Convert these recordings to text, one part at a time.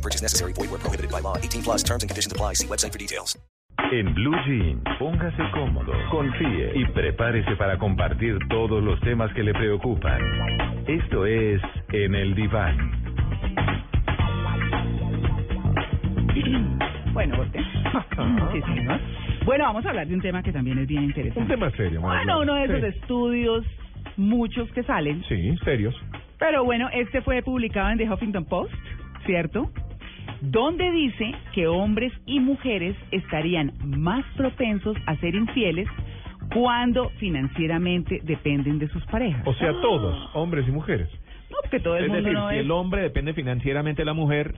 No purchase necessary. Void where prohibited by law. 18 plus terms and conditions apply. See website for details. En Blue Jeans, póngase cómodo, confíe y prepárese para compartir todos los temas que le preocupan. Esto es En el Diván. Bueno, voltea. Sí, señor. Bueno, vamos a hablar de un tema que también es bien interesante. Un tema serio, María Bueno, uno de esos Sí. estudios, muchos que salen. Sí, serios. Pero bueno, este fue publicado en The Huffington Post, ¿cierto? Donde dice que hombres y mujeres estarían más propensos a ser infieles cuando financieramente dependen de sus parejas. O sea, todos, hombres y mujeres. No, porque todo el Es mundo decir, no si es, el hombre depende financieramente de la mujer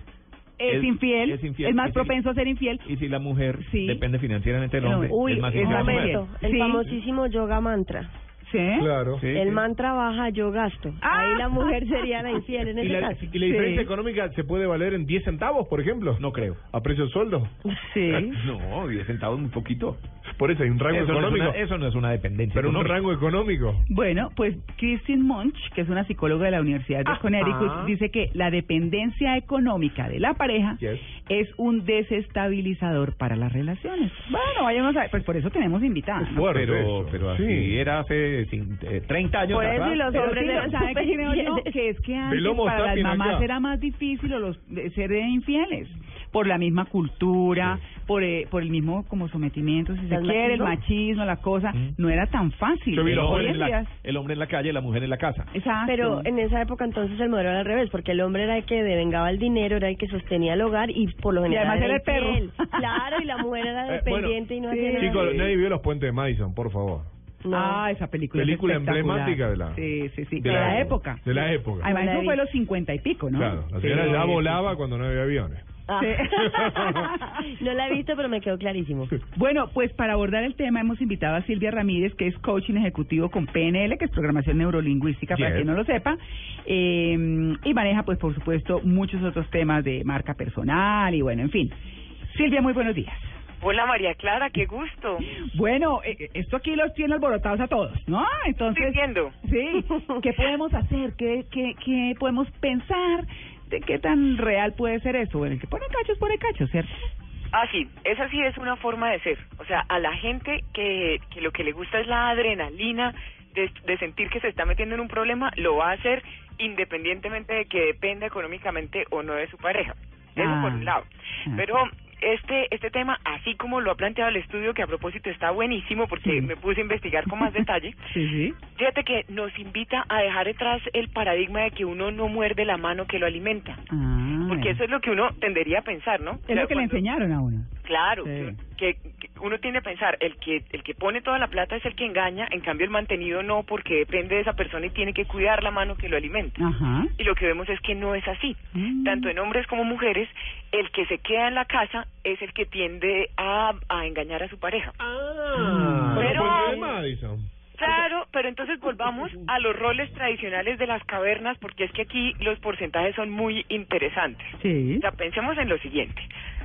es es- infiel, es más si- propenso a ser infiel. y si la mujer Sí. depende financieramente del hombre, uy, es más infiel. El Sí. famosísimo yoga mantra. ¿Sí? Claro. Sí, El sí. mantra baja, yo gasto. Ah. Ahí la mujer sería la infiel en ¿Y la, caso. y la diferencia Sí. económica se puede valer en 10 centavos, por ejemplo? No creo. ¿A precio de sueldo? Sí. No, 10 centavos muy poquito. Por eso hay un rango Eso no, es económico. una, eso no es una dependencia. pero un económica. rango económico. Bueno, pues Christine Munch, que es una psicóloga de la Universidad de Ajá. Connecticut, dice que la dependencia económica de la pareja Yes. es un desestabilizador para las relaciones. Bueno, vayamos a pues por eso tenemos invitadas. ¿no? Pero, pero así Sí. era hace cin- eh, 30 años Por eso y los hombres sí, eran ¿sabe qué súper creo yo? infieles. Que es que antes para las mamás acá. era más difícil o los, de ser infieles por la misma cultura, por eh, por el mismo como sometimiento, si se ¿El quiere, el machismo? la cosa, Mm. no era tan fácil. Yo vi el, hombre en la, el hombre en la calle, la mujer en la casa. Exacto. Pero en esa época entonces el modelo era al revés, porque el hombre era el que devengaba el dinero, era el que sostenía el hogar y por lo Y general además era el perro. Claro, y la mujer era Eh, bueno, dependiente y no sí. hacía nada. Chicos, nadie vio los puentes de Madison, por favor. No. Ah, esa película. Película emblemática de la- Sí, sí, sí. de De, la, la- época. de la época. Además, eso fue los cincuenta y pico, ¿no? Claro, la Sí, señora ya sí, volaba cuando no había aviones. Ah. Sí. no la he visto, pero me quedó clarísimo. Bueno, pues para abordar el tema hemos invitado a Silvia Ramírez, que es coaching ejecutivo con PNL, que es programación neurolingüística, para Yes. quien no lo sepa, eh, y maneja, pues por supuesto, muchos otros temas de marca personal y bueno, en fin. Silvia, muy buenos días. Hola María Clara, qué gusto. Bueno, eh, esto aquí los tiene alborotados a todos, ¿no? Entonces, Estoy viendo. Sí, ¿qué podemos hacer? ¿Qué, qué, qué podemos pensar? ¿De qué tan real puede ser eso? Bueno, el que pone cachos, pone cachos, ¿cierto? Ah, sí, esa sí es una forma de ser. O sea, a la gente que, que lo que le gusta es la adrenalina de, de sentir que se está metiendo en un problema, lo va a hacer independientemente de que dependa económicamente o no de su pareja. Eso Ah. por un lado. Ah. Pero este este tema, así como lo ha planteado el estudio, que a propósito está buenísimo porque Sí. me puse a investigar con más detalle, Sí, sí. fíjate que nos invita a dejar detrás el paradigma de que uno no muerde la mano que lo alimenta. Ah, Porque eso es lo que uno tendería a pensar, ¿no? O es sea, lo que le enseñaron a uno. Claro, Sí. que, que uno tiende a pensar, el que el que pone toda la plata es el que engaña, en cambio el mantenido no, porque depende de esa persona y tiene que cuidar la mano que lo alimenta. Ajá. Y lo que vemos es que no es así. Mm. Tanto en hombres como mujeres, el que se queda en la casa es el que tiende a, a engañar a su pareja. Ah, Pero- de Madison. Claro, pero entonces volvamos a los roles tradicionales de las cavernas, porque es que aquí los porcentajes son muy interesantes. Sí. O sea, pensemos en lo siguiente.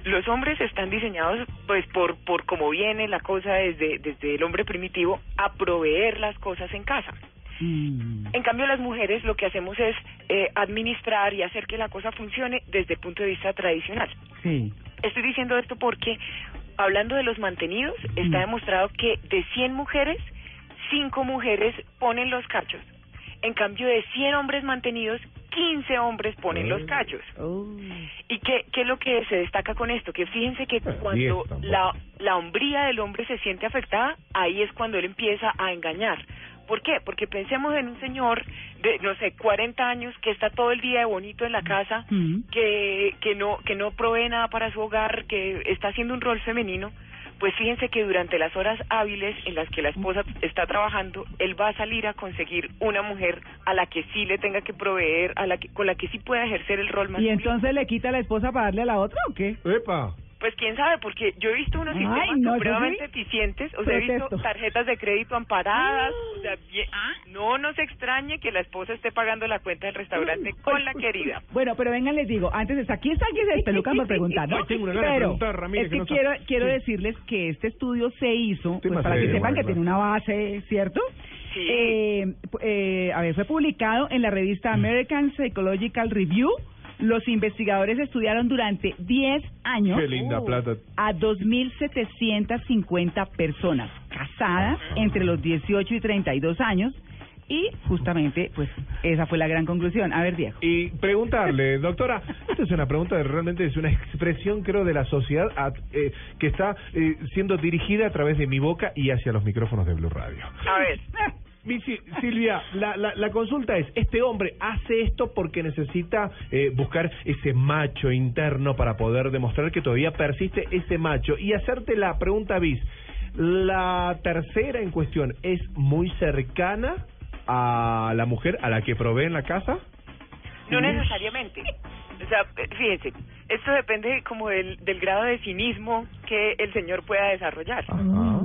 Los hombres están diseñados, pues, por, por cómo viene la cosa desde, desde el hombre primitivo, a proveer las cosas en casa. Mm. En cambio, las mujeres lo que hacemos es eh, administrar y hacer que la cosa funcione desde el punto de vista tradicional. Sí. Estoy diciendo esto porque, hablando de los mantenidos, está Mm. demostrado que de 100 mujeres, 5 mujeres ponen los cachos. En cambio, de 100 hombres mantenidos, 15 hombres ponen los cachos. ¿Y qué, qué es lo que se destaca con esto? Que fíjense que Bueno, cuando la, la hombría del hombre se siente afectada, ahí es cuando él empieza a engañar. ¿Por qué? Porque pensemos en un señor de, no sé, 40 años que está todo el día de bonito en la casa, Mm. que, que, no, que no provee nada para su hogar, que está haciendo un rol femenino. Pues fíjense que durante las horas hábiles en las que la esposa está trabajando, él va a salir a conseguir una mujer a la que sí le tenga que proveer, a la que, con la que sí pueda ejercer el rol ¿Y masculino. entonces le quita a la esposa para darle a la otra o qué? Epa. Pues quién sabe, porque yo he visto unos Ay, sistemas no, yo supremamente sí eficientes, o sea, he visto protesto. tarjetas de crédito amparadas, o sea, bien- no nos extrañe que la esposa esté pagando la cuenta del restaurante con la querida. Bueno, pero vengan, les digo, antes de aquí está alguien se despelucan por preguntar, ¿no? Ay, tengo una gana de pero preguntar, Ramírez, es que que no está- quiero, quiero Sí. decirles que este estudio se hizo, pues, más para que sepan que tiene una base, ¿cierto? Sí. Eh, eh, a ver, fue publicado en la revista American Psychological Review. Los investigadores estudiaron durante 10 años Qué linda plata. a 2.750 personas casadas entre los 18 y 32 años y justamente, pues, esa fue la gran conclusión. A ver, Diego. Y preguntarle, doctora, esta es una pregunta de realmente es una expresión, creo, de la sociedad a- eh, que está eh, siendo dirigida a través de mi boca y hacia los micrófonos de Blue Radio. A ver, Silvia, la, la, la consulta es, ¿este hombre hace esto porque necesita eh, buscar ese macho interno para poder demostrar que todavía persiste ese macho? Y hacerte la pregunta bis, ¿la tercera en cuestión es muy cercana a la mujer a la que provee en la casa? no necesariamente. O sea, fíjense, esto depende como del, del grado de cinismo que el señor pueda desarrollar.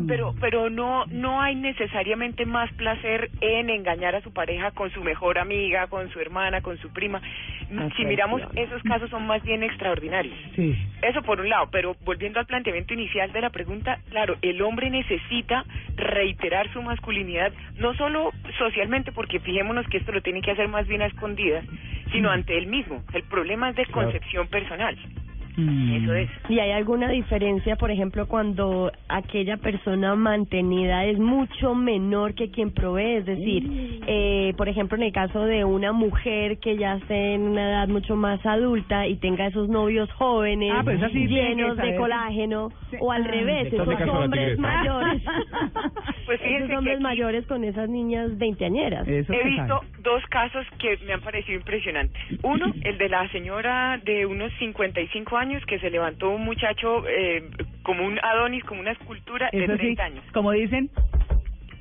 Pero pero no no hay necesariamente más placer en engañar a su pareja con su mejor amiga, con su hermana, con su prima. Si miramos, esos casos son más bien extraordinarios. Sí. Eso por un lado, pero volviendo al planteamiento inicial de la pregunta, claro, el hombre necesita reiterar su masculinidad, no solo socialmente, porque fijémonos que esto lo tiene que hacer más bien a escondidas, sino ante él mismo. El problema es de concepción personal. Mm. Eso es. ¿Y hay alguna diferencia, por ejemplo, cuando aquella persona mantenida es mucho menor que quien provee? Es decir, eh, por ejemplo, en el caso de una mujer que ya esté en una edad mucho más adulta y tenga esos novios jóvenes, Ah, sí llenos de colágeno, Sí. o al Ah. revés, esos la hombres mayores, Pues fíjense esos que hombres aquí mayores con esas niñas veinteañeras. Eso he visto sabe. dos casos que me han parecido impresionantes. Uno, el de la señora de unos 55 años que se levantó un muchacho eh, como un Adonis, como una escultura de Eso sí, 30 años. como dicen,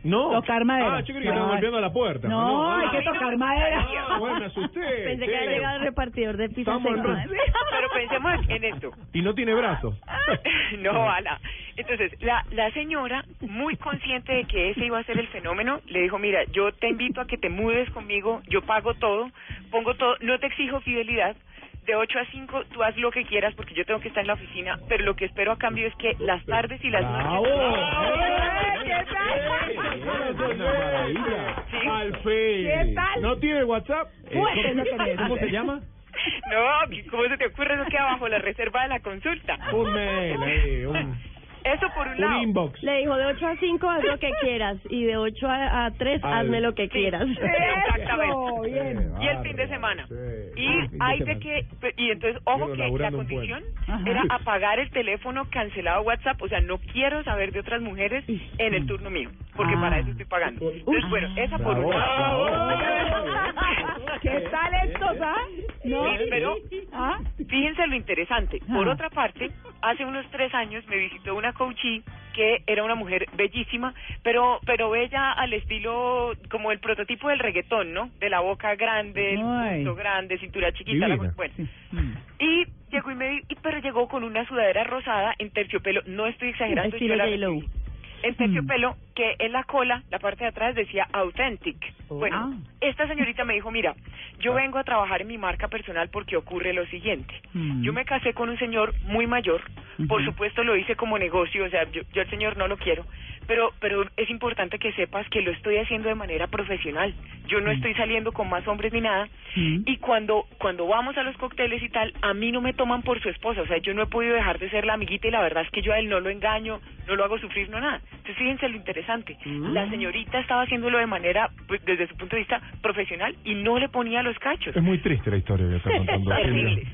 No. Tocar madera. Ah, yo que estaba golpeando a la puerta. No, hay ah, que tocar madera. Ah, bueno, me asusté. Pensé que había llegado el repartidor de pizzas Pero pensemos en esto. Y no tiene brazos. no, ala. Entonces, la, la señora, muy consciente de que ese iba a ser el fenómeno, le dijo, mira, yo te invito a que te mudes conmigo, yo pago todo, pongo todo, no te exijo fidelidad, de 8 a 5 tú haz lo que quieras porque yo tengo que estar en la oficina, pero lo que espero a cambio es que las tardes y las ¡Bravo! noches... ¡Qué maravilla! Sí. Alfred. ¿Qué tal? ¿No tiene WhatsApp? Bueno, eso. ¿Cómo se llama? No, ¿cómo se te ocurre? Eso queda bajo la reserva de la consulta. Un mail ahí, un, Eso por un un lado. inbox. Le dijo de 8 a 5 haz lo que quieras y de 8 a, a 3 Al- hazme lo que Sí. quieras. Exactamente. Eso, bien. y el fin de semana. Sí. Y Ah, de hay de que, y entonces, ojo Quiero que la condición era apagar el teléfono cancelado WhatsApp, o sea, no quiero saber de otras mujeres en el turno mío, porque Ah. para eso estoy pagando. Entonces, bueno, esa por un lado. ¿Qué tal estos, ah? ¿No? Pero ¿Ah? fíjense lo interesante. Por Ah. otra parte, hace unos tres años me visitó una coachee que era una mujer bellísima, pero pero bella al estilo como el prototipo del reggaetón, ¿no? De la boca grande, el punto grande, cintura chiquita, la- bueno. Sí. Y llegó y me y- pero llegó con una sudadera rosada en terciopelo, no estoy exagerando, Estilo yo la J-Lo. recibí. En terciopelo que en la cola, la parte de atrás decía authentic. Bueno, Ah. esta señorita me dijo, mira, yo vengo a trabajar en mi marca personal porque ocurre lo siguiente. Mm. Yo me casé con un señor muy mayor, por supuesto lo hice como negocio, o sea, yo, yo al señor no lo quiero, pero pero es importante que sepas que lo estoy haciendo de manera profesional. Yo no estoy saliendo con más hombres ni nada. Mm. Y cuando cuando vamos a los cócteles y tal, a mí no me toman por su esposa, o sea, yo no he podido dejar de ser la amiguita y la verdad es que yo a él no lo engaño, no lo hago sufrir, no nada. Entonces fíjense lo interesante, la señorita estaba haciéndolo de manera, pues, desde su punto de vista profesional y no le ponía los cachos. Es muy triste la historia que está contando.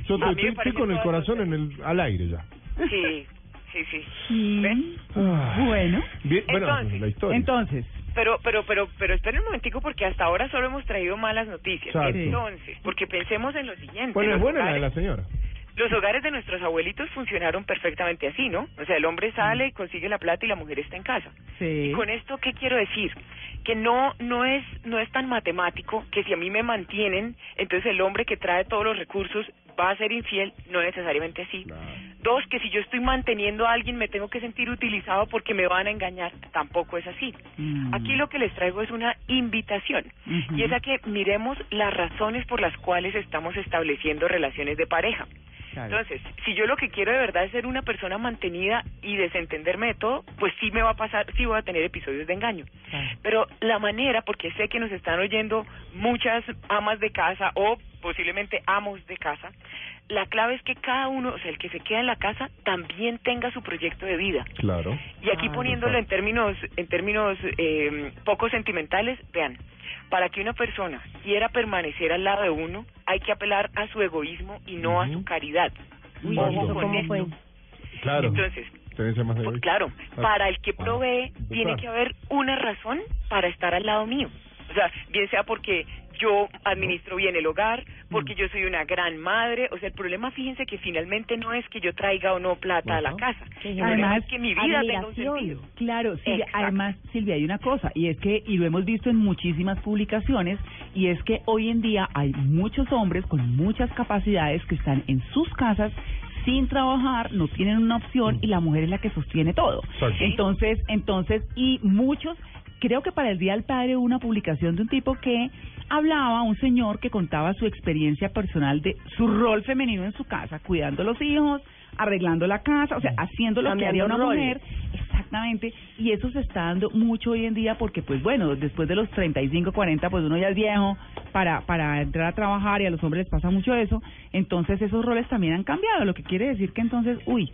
Yo estoy, con el corazón las- en el, al aire ya. Sí, sí, sí. Mm. ¿Ven? Ah. Bueno, Bien, bueno, Entonces, la historia. entonces, Pero, pero, pero, pero esperen un momentico porque hasta ahora solo hemos traído malas noticias. Exacto. Entonces, porque pensemos en lo siguiente. bueno, es los buena la de hogares- la señora. Los hogares de nuestros abuelitos funcionaron perfectamente así, ¿no? O sea, el hombre sale y consigue la plata y la mujer está en casa. sí. Y con esto, ¿qué quiero decir? Que no no es no es tan matemático que si a mí me mantienen, entonces el hombre que trae todos los recursos va a ser infiel, no necesariamente así. Dos, que si yo estoy manteniendo a alguien me tengo que sentir utilizado porque me van a engañar, tampoco es así. Mm. Aquí lo que les traigo es una invitación y es a que miremos las razones por las cuales estamos estableciendo relaciones de pareja. Claro. Entonces, si yo lo que quiero de verdad es ser una persona mantenida y desentenderme de todo, pues sí me va a pasar, sí voy a tener episodios de engaño. Claro. Pero la manera, porque sé que nos están oyendo muchas amas de casa o posiblemente amos de casa, la clave es que cada uno, o sea, el que se queda en la casa, también tenga su proyecto de vida. Claro. Y aquí Ah, poniéndolo en términos, en términos eh, poco sentimentales, vean, para que una persona quiera permanecer al lado de uno, hay que apelar a su egoísmo y no a su caridad. Uy, Ojo ¿eso con cómo esto. fue? Claro. Entonces, pues, claro, Ah. para el que Ah, provee, tiene que haber una razón para estar al lado mío. O sea, bien sea porque yo administro bien el hogar, porque Mm. yo soy una gran madre. O sea, el problema, fíjense que finalmente no es que yo traiga o no plata a la casa. Sí, además, es que mi vida tenga un sentido. Claro, Silvia, Exacto. además, Silvia, hay una cosa, y es que, y lo hemos visto en muchísimas publicaciones, y es que hoy en día hay muchos hombres con muchas capacidades que están en sus casas sin trabajar, no tienen una opción, y la mujer es la que sostiene todo. Entonces, entonces, y muchos, creo que para el Día del Padre hubo una publicación de un tipo que hablaba, un señor que contaba su experiencia personal de su rol femenino en su casa, cuidando a los hijos, arreglando la casa, o sea, haciendo lo que haría una roles. mujer. Exactamente, y eso se está dando mucho hoy en día porque, pues bueno, después de los 35, 40, pues uno ya es viejo para, para entrar a trabajar y a los hombres les pasa mucho eso, entonces esos roles también han cambiado, lo que quiere decir que entonces, uy,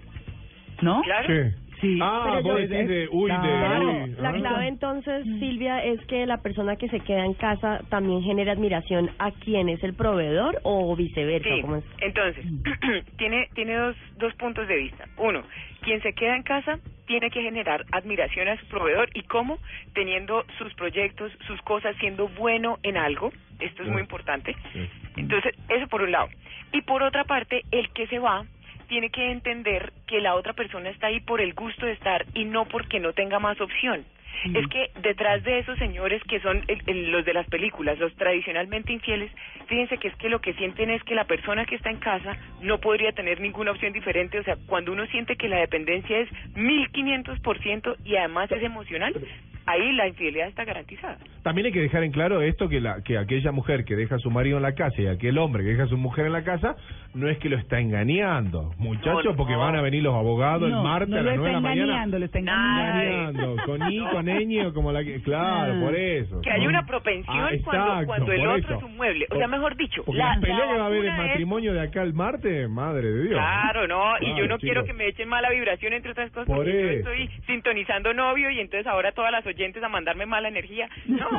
¿no? Claro. Sí. Ah, Pero vos decís de, uy, de, Claro, uy. La ah. clave entonces, Mm. Silvia, es que la persona que se queda en casa también genera admiración a quien es el proveedor o viceversa. Sí, ¿cómo es? entonces, tiene, tiene dos, dos puntos de vista. Uno, quien se queda en casa tiene que generar admiración a su proveedor y cómo, teniendo sus proyectos, sus cosas, siendo bueno en algo. Esto es muy importante. Entonces, eso por un lado. Y por otra parte, el que se va tiene que entender que la otra persona está ahí por el gusto de estar y no porque no tenga más opción. Es que detrás de esos señores que son el- el- los de las películas, los tradicionalmente infieles, fíjense que es que lo que sienten es que la persona que está en casa no podría tener ninguna opción diferente. O sea, cuando uno siente que la dependencia es 1500% y además es emocional, ahí la infidelidad está garantizada. También hay que dejar en claro esto que la que aquella mujer que deja a su marido en la casa y aquel hombre que deja a su mujer en la casa no es que lo está engañando, muchachos, No, no. porque van a venir los abogados el No, martes no a las 9 de la mañana. engañando, lo está engañando. Engañando, con I, con ñ, como la que, claro, Ah. por eso. Que hay una propensión Ah, cuando, exacto, cuando el por otro eso. es un mueble. O sea, mejor dicho, Porque la, la pelea que va a haber en vacuna es- matrimonio de acá el martes, madre de Dios. Claro, no, y yo Claro, no quiero que me echen mala vibración entre otras cosas, Por porque yo eso. estoy sintonizando novio y entonces ahora todas las oyentes a mandarme mala energía. No,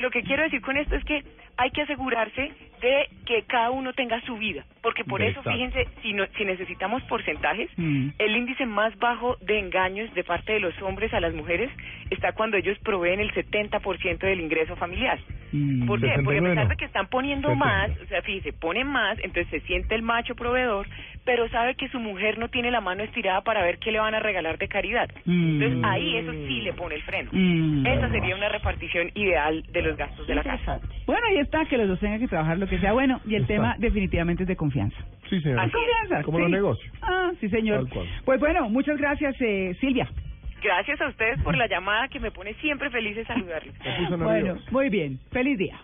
lo que quiero decir con esto es que hay que asegurarse de que cada uno tenga su vida, porque por eso, Exacto. fíjense, si, no, si necesitamos porcentajes, Mm. el índice más bajo de engaños de parte de los hombres a las mujeres está cuando ellos proveen el 70% del ingreso familiar. Mm. ¿Por qué? Porque a 69 pesar de que están poniendo 70. más, o sea, fíjese, ponen más, entonces se siente el macho proveedor, pero sabe que su mujer no tiene la mano estirada para ver qué le van a regalar de caridad. Mm. Entonces ahí eso sí le pone el freno. Mm. Esa sería una repartición ideal de los gastos de la casa. Bueno, ahí está, que los dos tengan que trabajar lo que sea bueno, y el Está. tema definitivamente es de confianza. Sí, señor. Así es. Confianza. Como sí. los negocios. Ah, sí, señor. Pues bueno, muchas gracias, eh, Silvia. Gracias a ustedes por la llamada que me pone siempre feliz de saludarles. Bueno, muy bien. Feliz día.